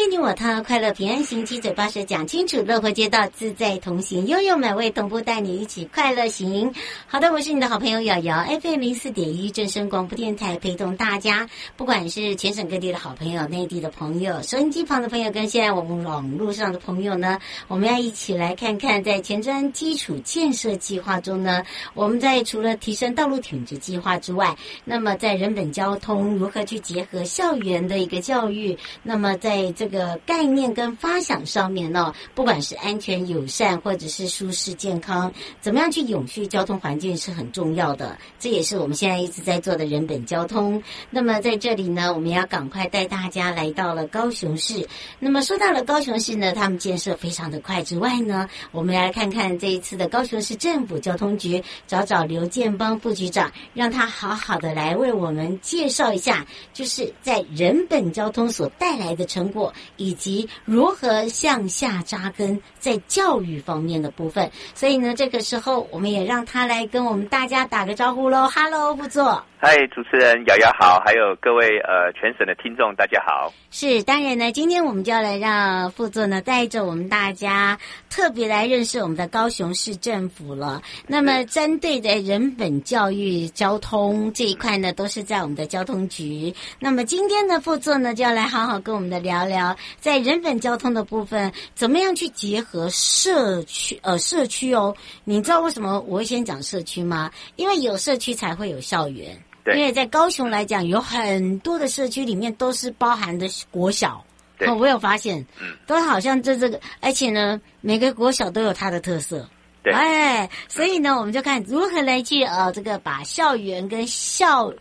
迎接你我他，快乐平安行，七嘴八舌讲清楚，乐活街道自在同行，悠悠美味同步带你一起快乐行。好的，我是你的好朋友瑶瑶，FM 零四点一正声广播电台，陪同大家，不管是全省各地的好朋友、内地的朋友、收音机旁的朋友，跟现在我们网络上的朋友呢，我们要一起来看看，在前瞻基础建设计划中呢，我们在除了提升道路品质计划之外，那么在人本交通如何去结合校园的一个教育，那么在这个概念跟发想上面呢，不管是安全友善或者是舒适健康，怎么样去永续交通环境是很重要的。这也是我们现在一直在做的人本交通。那么在这里呢，我们要赶快带大家来到了高雄市。那么说到了高雄市呢，他们建设非常的快之外呢，我们来看看这一次的高雄市政府交通局，找找刘建邦副局长，让他好好的来为我们介绍一下，就是在人本交通所带来的成果。以及如何向下扎根在教育方面的部分，所以呢，这个时候我们也让他来跟我们大家打个招呼喽。Hello，副座。嗨，主持人瑶瑶好，还有各位呃全省的听众大家好。是，当然呢，今天我们就要来让副座呢带着我们大家特别来认识我们的高雄市政府了。那么，针对的人本教育交通这一块呢，都是在我们的交通局。那么今天的副座呢，就要来好好跟我们的聊聊，在人本交通的部分，怎么样去结合社区呃社区哦？你知道为什么我会先讲社区吗？因为有社区才会有校园。对，因为在高雄来讲，有很多的社区里面都是包含的国小。对，哦，我有发现，嗯，都好像这这个，而且呢，每个国小都有它的特色。对，哎，所以呢，我们就看如何来去呃，这个把校园跟校。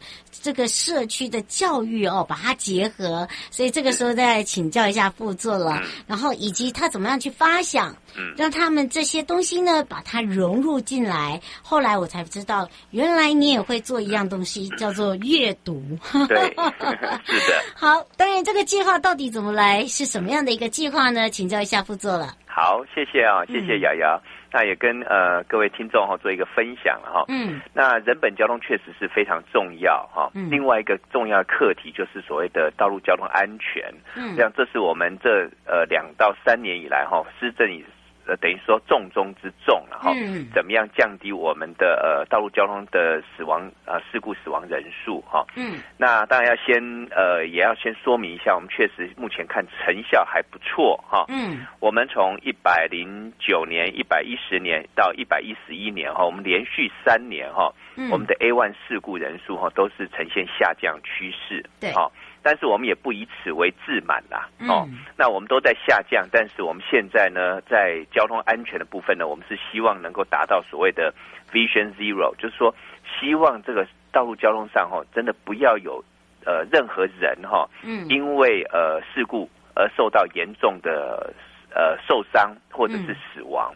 这个社区的教育哦，把它结合，所以这个时候再来请教一下副座了，然后以及他怎么样去发想，让他们这些东西呢，把它融入进来。后来我才知道，原来你也会做一样东西，叫做阅读。对，是的。好，当然这个计划到底怎么来，是什么样的一个计划呢？请教一下副座了。好，谢谢啊，谢谢瑶瑶。那也跟呃各位听众哈做一个分享哈。嗯。那人本交通确实是非常重要哈。嗯。另外一个重要的课题就是所谓的道路交通安全。嗯。这样，这是我们这呃两到三年以来哈施政以。呃，等于说重中之重，然后怎么样降低我们的呃道路交通的死亡呃事故死亡人数哈？嗯，那当然要先呃也要先说明一下，我们确实目前看成效还不错哈。嗯，我们从一百零九年、一百一十年到一百一十一年哈，我们连续三年哈，我们的 A one 事故人数哈都是呈现下降趋势。对，好。但是我们也不以此为自满啦，哦，那我们都在下降，但是我们现在呢，在交通安全的部分呢，我们是希望能够达到所谓的 Vision Zero，就是说，希望这个道路交通上哈，真的不要有呃任何人哈，嗯，因为呃事故而受到严重的呃受伤或者是死亡，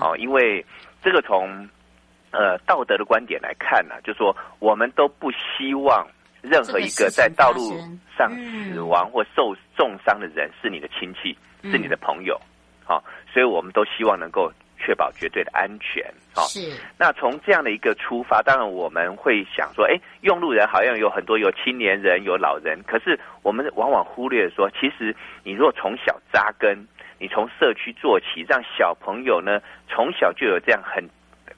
哦，因为这个从呃道德的观点来看呢，就是说我们都不希望。任何一个在道路上死亡或受重伤的人是你的亲戚，是你的朋友，好，所以我们都希望能够确保绝对的安全。好，是。那从这样的一个出发，当然我们会想说，哎，用路人好像有很多有青年人，有老人，可是我们往往忽略说，其实你若从小扎根，你从社区做起，让小朋友呢从小就有这样很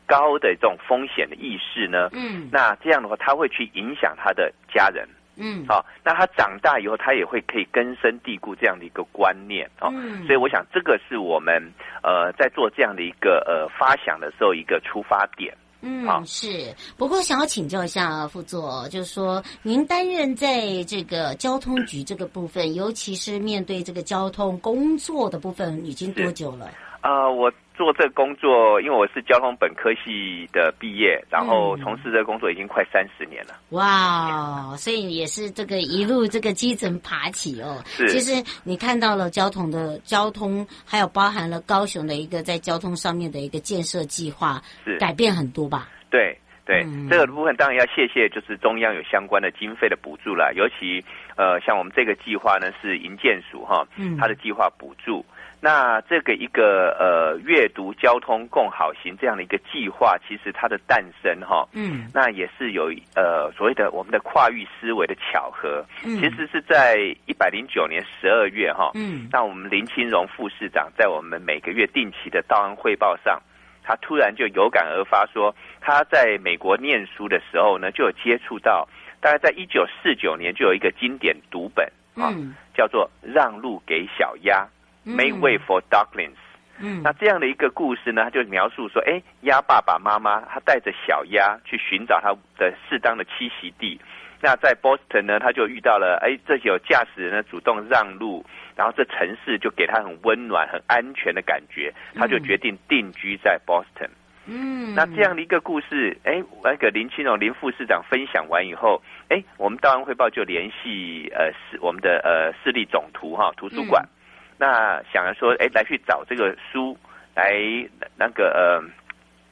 高的这种风险的意识呢，嗯，那这样的话，他会去影响他的家人。嗯，好，那他长大以后，他也会可以根深蒂固这样的一个观念哦。嗯，所以我想这个是我们呃在做这样的一个呃发想的时候一个出发点。嗯，是。不过想要请教一下副座，就是说您担任在这个交通局这个部分，尤其是面对这个交通工作的部分，已经多久了？啊、呃，我。做这工作，因为我是交通本科系的毕业，然后从事这个工作已经快三十年了。哇，所以也是这个一路这个基层爬起哦。是，其实你看到了交通的交通，还有包含了高雄的一个在交通上面的一个建设计划，是改变很多吧？对对，嗯、这个部分当然要谢谢，就是中央有相关的经费的补助了。尤其呃，像我们这个计划呢，是营建署哈，嗯，它的计划补助。那这个一个呃阅读交通共好行这样的一个计划，其实它的诞生哈，嗯，那也是有呃所谓的我们的跨域思维的巧合，嗯，其实是在一百零九年十二月哈，嗯，那我们林清荣副市长在我们每个月定期的道安汇报上，他突然就有感而发说，他在美国念书的时候呢，就有接触到，大概在一九四九年就有一个经典读本啊，叫做《让路给小鸭》。Make way for ducklings。嗯，那这样的一个故事呢，他就描述说，哎，鸭爸爸妈妈他带着小鸭去寻找它的适当的栖息地。那在 Boston 呢，他就遇到了，哎，这有驾驶人呢主动让路，然后这城市就给他很温暖、很安全的感觉，他就决定定居在 Boston。嗯，那这样的一个故事，哎，那个林清荣林副市长分享完以后，哎，我们道安汇报就联系呃市我们的呃市立总图哈图书馆。嗯那想着说，哎，来去找这个书来那个呃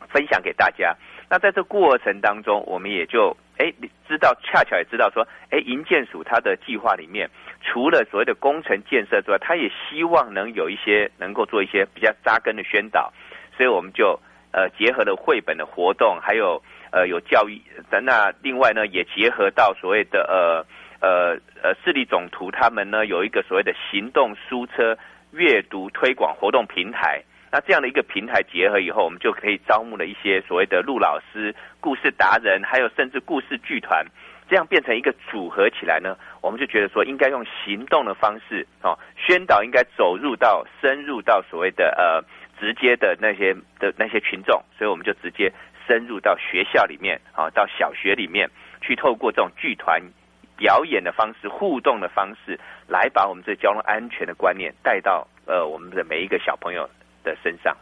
分享给大家。那在这过程当中，我们也就哎知道，恰巧也知道说，哎，营建署它的计划里面，除了所谓的工程建设之外，它也希望能有一些能够做一些比较扎根的宣导。所以我们就呃结合了绘本的活动，还有呃有教育。那另外呢，也结合到所谓的呃。呃呃，市立总图他们呢有一个所谓的行动书车阅读推广活动平台，那这样的一个平台结合以后，我们就可以招募了一些所谓的陆老师、故事达人，还有甚至故事剧团，这样变成一个组合起来呢，我们就觉得说应该用行动的方式哦，宣导应该走入到深入到所谓的呃直接的那些的那些群众，所以我们就直接深入到学校里面啊，到小学里面去，透过这种剧团。表演的方式、互动的方式，来把我们这交通安全的观念带到呃我们的每一个小朋友的身上。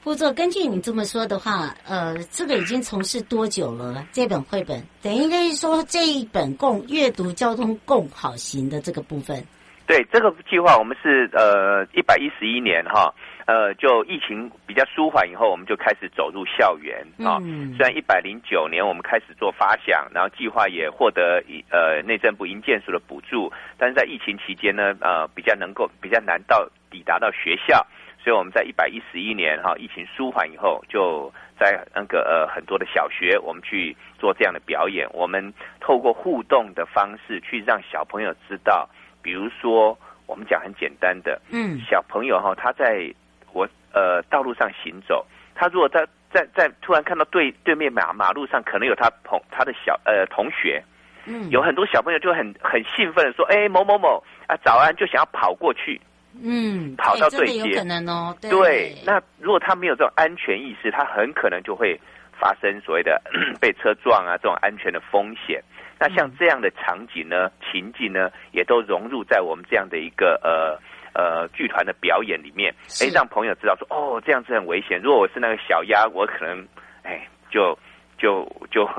副座，根据你这么说的话，呃，这个已经从事多久了？这本绘本等于应该是说这一本共阅读交通共好行的这个部分。对，这个计划我们是呃一百一十一年哈。呃，就疫情比较舒缓以后，我们就开始走入校园啊。虽然一百零九年我们开始做发想，然后计划也获得呃内政部营建署的补助，但是在疫情期间呢，呃比较能够比较难到抵达到学校，所以我们在一百一十一年哈疫情舒缓以后，就在那个呃很多的小学，我们去做这样的表演。我们透过互动的方式去让小朋友知道，比如说我们讲很简单的，嗯，小朋友哈他在。我呃，道路上行走，他如果在在在突然看到对对面马马路上可能有他朋他的小呃同学，嗯，有很多小朋友就很很兴奋的说，哎，某某某啊，早安，就想要跑过去，嗯，跑到对街，有可能哦，对，对，那如果他没有这种安全意识，他很可能就会发生所谓的 被车撞啊这种安全的风险。那像这样的场景呢，情景呢，也都融入在我们这样的一个呃。呃，剧团的表演里面，哎，让朋友知道说，哦，这样子很危险。如果我是那个小鸭，我可能，哎，就就就很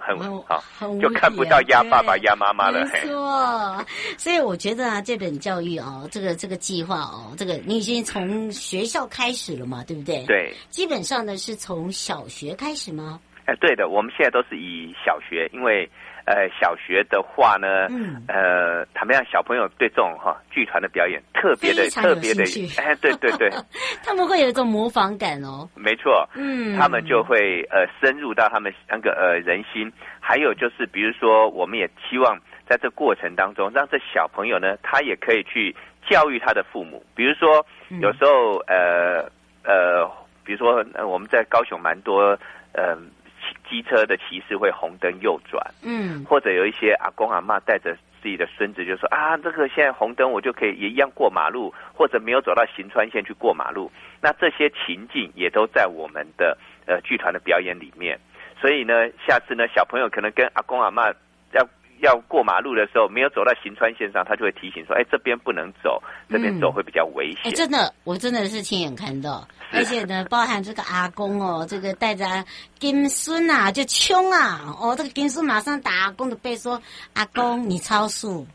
很好，就看不到鸭爸爸、鸭妈妈了。没错，所以我觉得啊，这本教育哦，这个这个计划哦，这个你已经从学校开始了嘛，对不对？对，基本上呢是从小学开始吗？哎，对的，我们现在都是以小学，因为呃，小学的话呢，嗯，呃，他们让小朋友对这种哈剧团的表演特别的特别的，哎，对对对，他们会有一种模仿感哦。没错，嗯，他们就会呃深入到他们那个呃人心，还有就是比如说，我们也希望在这过程当中，让这小朋友呢，他也可以去教育他的父母，比如说有时候呃呃，比如说我们在高雄蛮多呃。机车的骑士会红灯右转，嗯，或者有一些阿公阿妈带着自己的孙子就说啊，这个现在红灯我就可以也一样过马路，或者没有走到行川线去过马路。那这些情境也都在我们的呃剧团的表演里面。所以呢，下次呢，小朋友可能跟阿公阿妈要。要过马路的时候，没有走到行穿线上，他就会提醒说：“哎，这边不能走，这边走会比较危险。嗯”哎，真的，我真的是亲眼看到，而且呢，包含这个阿公哦，这个带着金孙啊，就冲啊，哦，这个金孙马上打阿公的背说：“阿公，你超速。”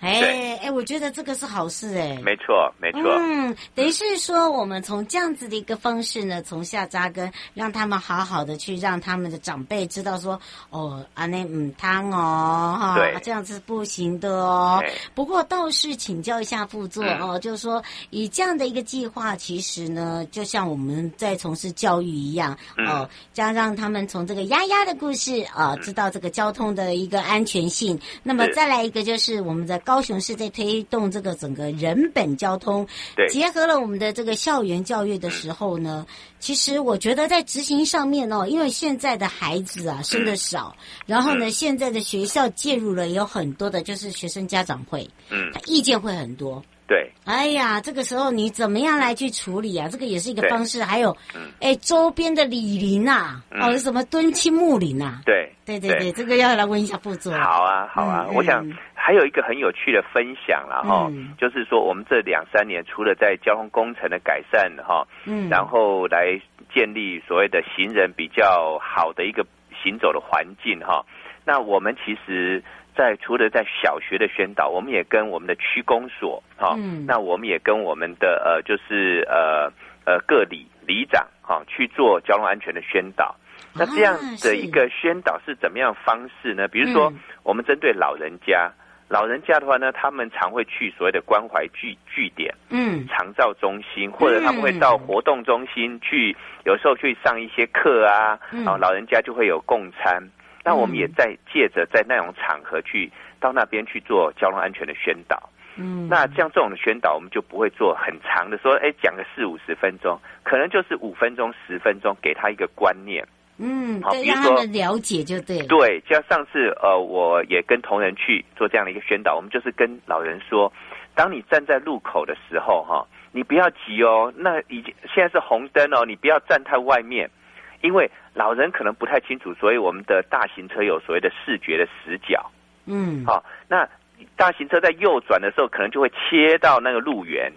对，哎哎，我觉得这个是好事哎，没错没错，嗯，等于是说我们从这样子的一个方式呢，从下扎根，让他们好好的去让他们的长辈知道说，哦，阿内嗯汤哦哈，对，这样子不行的哦。不过倒是请教一下副座哦，就是说以这样的一个计划，其实呢，就像我们在从事教育一样哦，将让他们从这个丫丫的故事啊，知道这个交通的一个安全性。那么再来一个就是我们。我们在高雄市在推动这个整个人本交通，对，结合了我们的这个校园教育的时候呢，其实我觉得在执行上面哦，因为现在的孩子啊生的少，然后呢，现在的学校介入了有很多的，就是学生家长会，嗯，他意见会很多。对，哎呀，这个时候你怎么样来去处理啊？这个也是一个方式。还有，哎，周边的李林呐，哦，什么敦亲睦邻呐？对，对对对，这个要来问一下副座。好啊，好啊，我想还有一个很有趣的分享了哈，就是说我们这两三年除了在交通工程的改善哈，嗯，然后来建立所谓的行人比较好的一个行走的环境哈，那我们其实。在除了在小学的宣导，我们也跟我们的区公所哈，嗯、那我们也跟我们的呃，就是呃呃各里里长哈去做交通安全的宣导。那这样的一个宣导是怎么样方式呢？比如说，我们针对老人家，嗯、老人家的话呢，他们常会去所谓的关怀据据点，嗯，长照中心，或者他们会到活动中心去，有时候去上一些课啊，然后老人家就会有共餐。那我们也在借着在那种场合去到那边去做交通安全的宣导。嗯，那像这种的宣导，我们就不会做很长的说，哎，讲个四五十分钟，可能就是五分钟、十分钟，给他一个观念。嗯，好，比如说了解就对。对，就像上次呃，我也跟同仁去做这样的一个宣导，我们就是跟老人说，当你站在路口的时候，哈，你不要急哦，那已经现在是红灯哦，你不要站太外面。因为老人可能不太清楚，所以我们的大型车有所谓的视觉的死角。嗯，好，那大型车在右转的时候，可能就会切到那个路缘。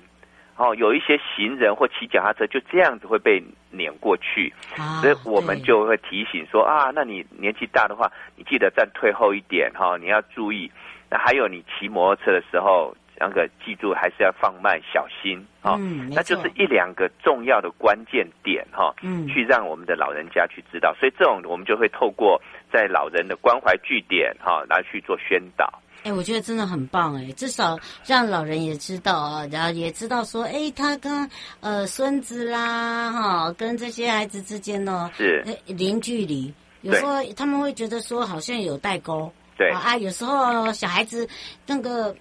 哦，有一些行人或骑脚踏车就这样子会被碾过去，啊、所以我们就会提醒说啊，那你年纪大的话，你记得站退后一点哈，你要注意。那还有你骑摩托车的时候。那个记住还是要放慢小心啊，哦嗯、那就是一两个重要的关键点哈，哦嗯、去让我们的老人家去知道，所以这种我们就会透过在老人的关怀据点哈、哦、来去做宣导。哎，我觉得真的很棒哎，至少让老人也知道啊，然后也知道说，哎，他跟呃孙子啦哈、哦，跟这些孩子之间呢是零距离，有时候他们会觉得说好像有代沟，对啊，有时候小孩子那个。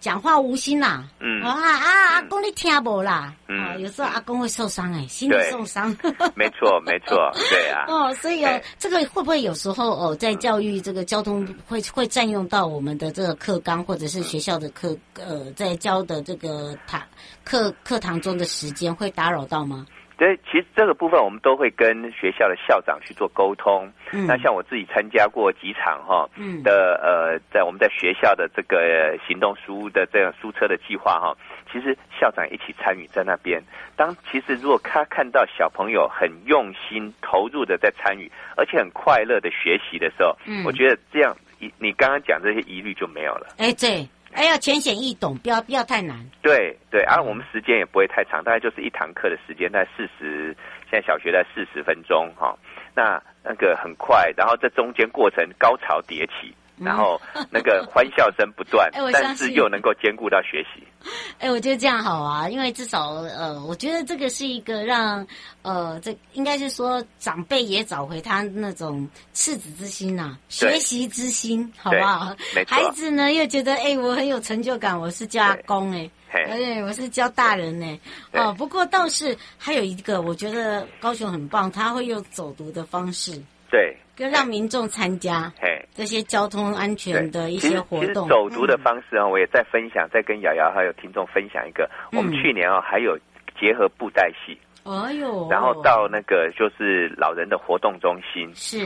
讲话无心呐，嗯。啊啊，阿公你听不啦，嗯，有时候阿公会受伤哎，心里受伤，没错没错，对啊，哦，所以哦，这个会不会有时候哦，在教育这个交通会会占用到我们的这个课纲或者是学校的课呃，在教的这个堂课课堂中的时间会打扰到吗？对，其实这个部分我们都会跟学校的校长去做沟通。嗯，那像我自己参加过几场哈，嗯的呃，在我们在学校的这个行动书的这样书车的计划哈，其实校长一起参与在那边。当其实如果他看到小朋友很用心投入的在参与，而且很快乐的学习的时候，嗯，我觉得这样你你刚刚讲这些疑虑就没有了。哎，对。还要浅显易懂，不要不要太难。对对，而、啊、我们时间也不会太长，大概就是一堂课的时间，在四十，现在小学在四十分钟哈。那那个很快，然后这中间过程高潮迭起。然后那个欢笑声不断，哎、但是又能够兼顾到学习。哎，我觉得这样好啊，因为至少呃，我觉得这个是一个让呃，这应该是说长辈也找回他那种赤子之心呐、啊，学习之心，好不好？孩子呢又觉得哎，我很有成就感，我是教阿公哎，哎，我是教大人呢。哦，不过倒是还有一个，我觉得高雄很棒，他会用走读的方式。对。就让民众参加，嘿，这些交通安全的一些活动。其实走读的方式啊，我也在分享，在跟瑶瑶还有听众分享一个。我们去年啊，还有结合布袋戏，哎呦，然后到那个就是老人的活动中心，是，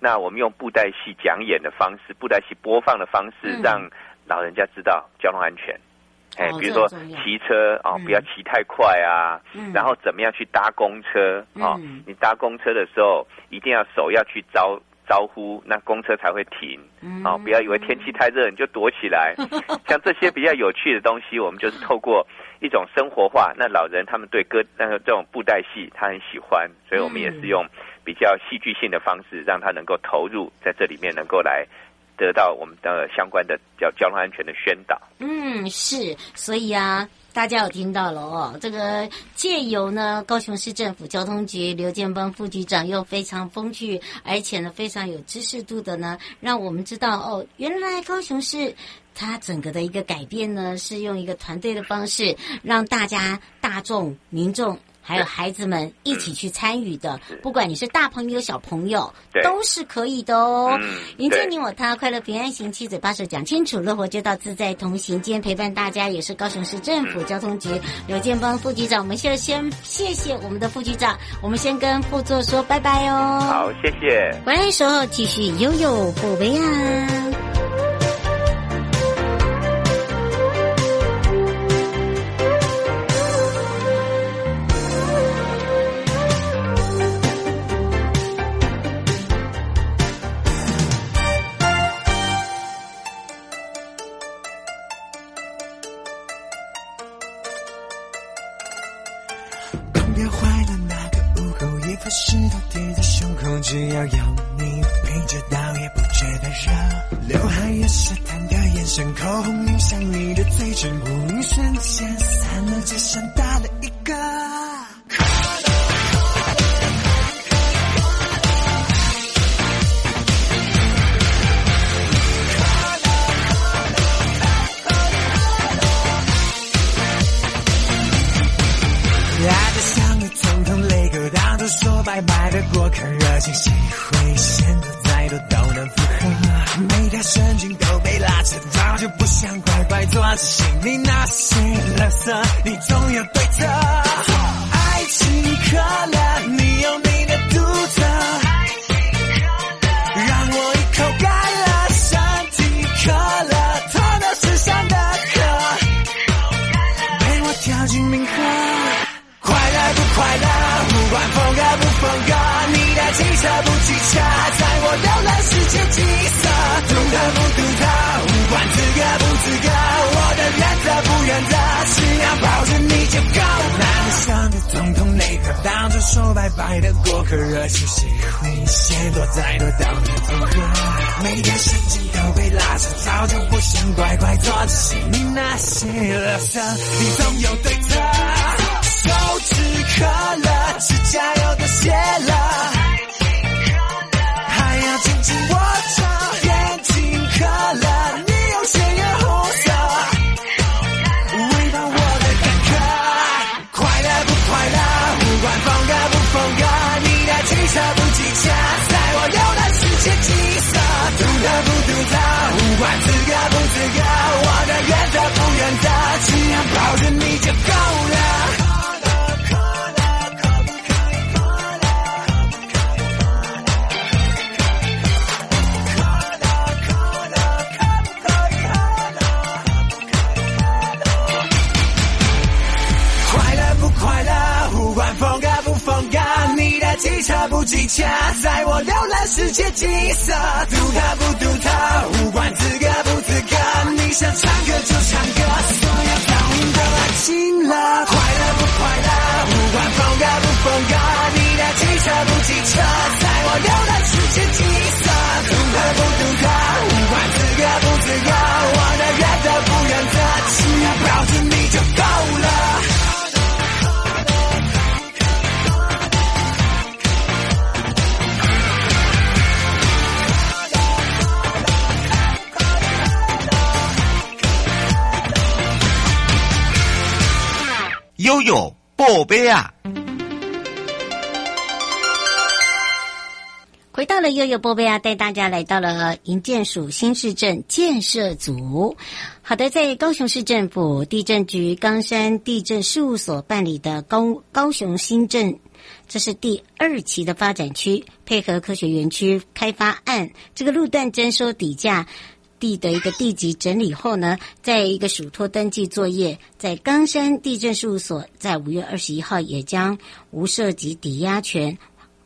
那我们用布袋戏讲演的方式，布袋戏播放的方式，让老人家知道交通安全。哎，比如说骑车啊，不要骑太快啊，然后怎么样去搭公车啊？你搭公车的时候，一定要手要去招招呼，那公车才会停啊！不要以为天气太热你就躲起来。像这些比较有趣的东西，我们就是透过一种生活化。那老人他们对歌那个这种布袋戏他很喜欢，所以我们也是用比较戏剧性的方式，让他能够投入在这里面，能够来。得到我们的相关的交交通安全的宣导。嗯，是，所以啊，大家有听到了哦。这个借由呢，高雄市政府交通局刘建邦副局长又非常风趣，而且呢非常有知识度的呢，让我们知道哦，原来高雄市它整个的一个改变呢，是用一个团队的方式，让大家大众民众。还有孩子们一起去参与的，不管你是大朋友小朋友，都是可以的哦。迎接你我他，快乐平安行，七嘴八舌讲清楚，乐活街道自在同行。今天陪伴大家也是高雄市政府交通局刘建邦副局长，我们就先谢谢我们的副局长，我们先跟副座说拜拜哦。好，谢谢。回来的时候继续悠悠不为啊。石头堆在胸口只要有你陪着，倒也不觉得热。刘海也是贪的眼神，口红印象你的嘴唇，无意瞬间散了，就像打了惊喜会显得再多都能符合，每条神经都被拉扯，早就不想乖乖做，只心里那些垃圾，你总要对汽车不汽车，在我浏览世界景色，独特不独特，无关资格不资格，我的原则不原则，只要抱着你就够。难得像个总统内阁，当着说拜拜的过客，热情谁会先躲再多到你附和，每天神经都被拉扯，早就不想乖乖坐着，心里那些垃圾，你总有对策。手指渴了，指甲油都卸了。紧握着，眼睛看了，你用鲜艳红色喂饱我的干渴。快乐不快乐，不管风格不风格，你的汽车不汽车，家，在我流的世界景色，独特不独特，无关资格不资格，你想唱歌就唱歌，所有表情都安静了，快乐不快乐，无关风格不风格，你的汽车不汽车，在我流的世界景色，独特不独特，无关资格不资格，我的原则不原则。贝啊！回到了悠悠波贝啊，带大家来到了营建署新市镇建设组。好的，在高雄市政府地震局冈山地震事务所办理的高高雄新镇，这是第二期的发展区，配合科学园区开发案，这个路段征收底价地的一个地籍整理后呢，在一个属托登记作业，在冈山地震事务所在五月二十一号也将无涉及抵押权。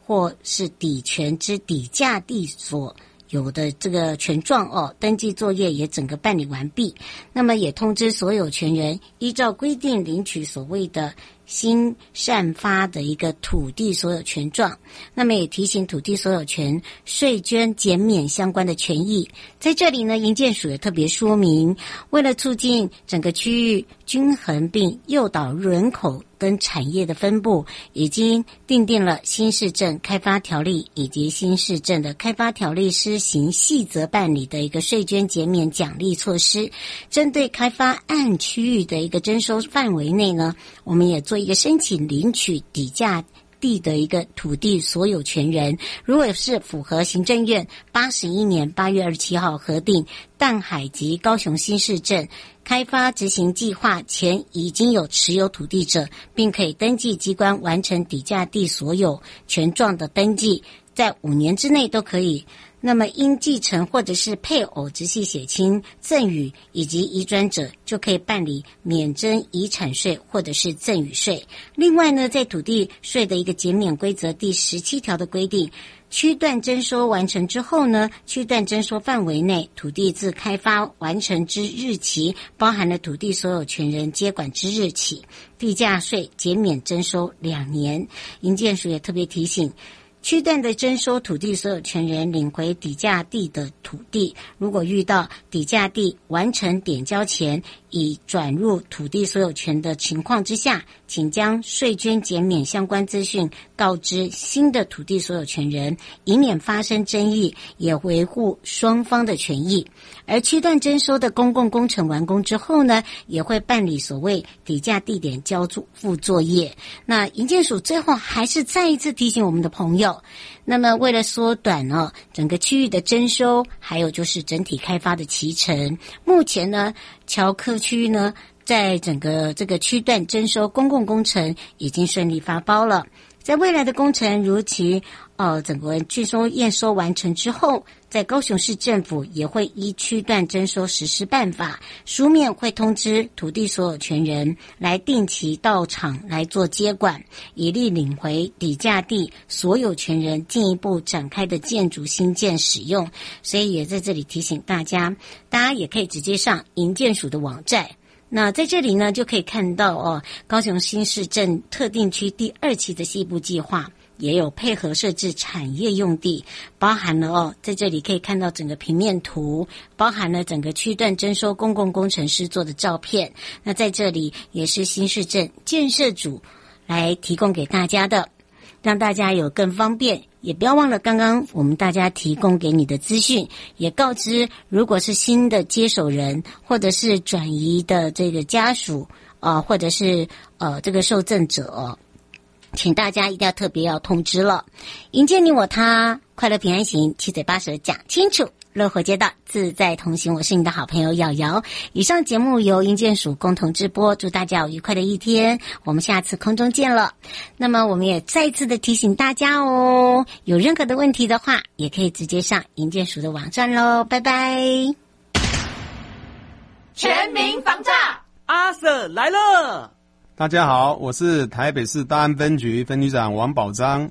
或是抵权之抵价地所有的这个权状哦，登记作业也整个办理完毕。那么也通知所有权人依照规定领取所谓的新散发的一个土地所有权状。那么也提醒土地所有权税捐减免相关的权益。在这里呢，营建署也特别说明，为了促进整个区域均衡并诱导人口。跟产业的分布已经订定了新市镇开发条例以及新市镇的开发条例施行细则办理的一个税捐减免奖励措施。针对开发案区域的一个征收范围内呢，我们也做一个申请领取底价地的一个土地所有权人，如果是符合行政院八十一年八月二十七号核定淡海及高雄新市镇。开发执行计划前已经有持有土地者，并可以登记机关完成底价地所有权状的登记，在五年之内都可以。那么，因继承或者是配偶、直系血亲赠与以及移转者，就可以办理免征遗产税或者是赠与税。另外呢，在土地税的一个减免规则第十七条的规定。区段征收完成之后呢，区段征收范围内土地自开发完成之日起，包含了土地所有权人接管之日起，地价税减免征收两年。营建署也特别提醒。区段的征收土地所有权人领回底价地的土地，如果遇到底价地完成点交前已转入土地所有权的情况之下，请将税捐减免相关资讯告知新的土地所有权人，以免发生争议，也维护双方的权益。而区段征收的公共工程完工之后呢，也会办理所谓底价地点交付作业。那营建署最后还是再一次提醒我们的朋友。那么，为了缩短呢整个区域的征收，还有就是整体开发的期程，目前呢，桥科区呢，在整个这个区段征收公共工程已经顺利发包了。在未来的工程如期，呃，整个拒收验收完成之后，在高雄市政府也会依区段征收实施办法，书面会通知土地所有权人来定期到场来做接管，以利领回底价地所有权人进一步展开的建筑新建使用。所以也在这里提醒大家，大家也可以直接上营建署的网站。那在这里呢，就可以看到哦，高雄新市镇特定区第二期的西部计划也有配合设置产业用地，包含了哦，在这里可以看到整个平面图，包含了整个区段征收公共工程师做的照片。那在这里也是新市镇建设组来提供给大家的，让大家有更方便。也不要忘了刚刚我们大家提供给你的资讯，也告知，如果是新的接手人或者是转移的这个家属啊、或者是呃这个受赠者，请大家一定要特别要通知了。迎接你我他，快乐平安行，七嘴八舌讲清楚。乐活街道自在同行，我是你的好朋友瑶瑶。以上节目由营建署共同直播，祝大家有愉快的一天。我们下次空中见了。那么，我们也再一次的提醒大家哦，有任何的问题的话，也可以直接上营建署的网站喽。拜拜。全民防诈，阿 Sir 来了。大家好，我是台北市大安分局分局长王宝章。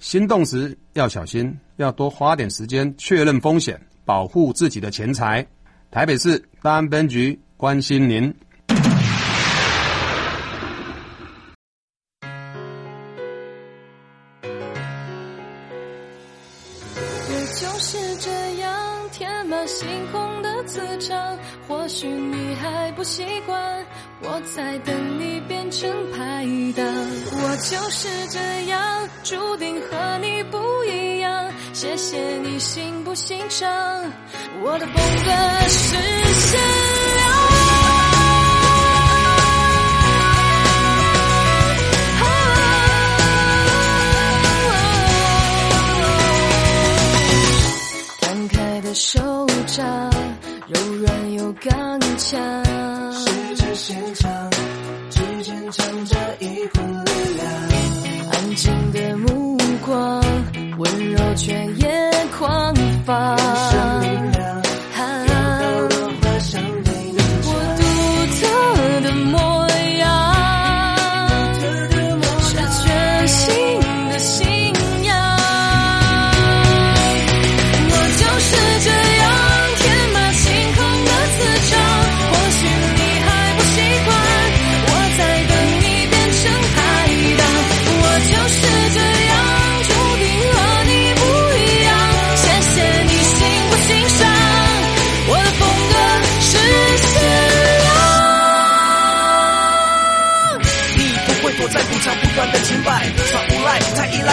心动时要小心，要多花点时间确认风险，保护自己的钱财。台北市大安分局关心您。也就是这样，天马行空。许你还不习惯，我在等你变成排档。我就是这样，注定和你不一样。谢谢你欣不欣赏我的风格是限量。摊开的手掌柔软又刚强，时间线长，指尖藏着一股力量。安静的目光，温柔却也狂放。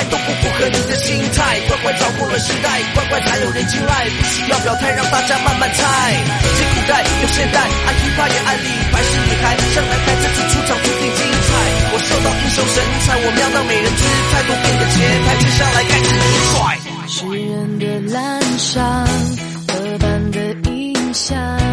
都不符合你的心态，乖乖早过了时代乖乖才有人青睐，不需要表态，让大家慢慢猜。既古代又现代，爱 hiphop 也爱李白是女孩，像男孩这次出场注定精彩。我受到英雄神采，我瞄到美人姿态，多变的节拍，接下来开始一甩。诗人的滥觴，刻板的印象。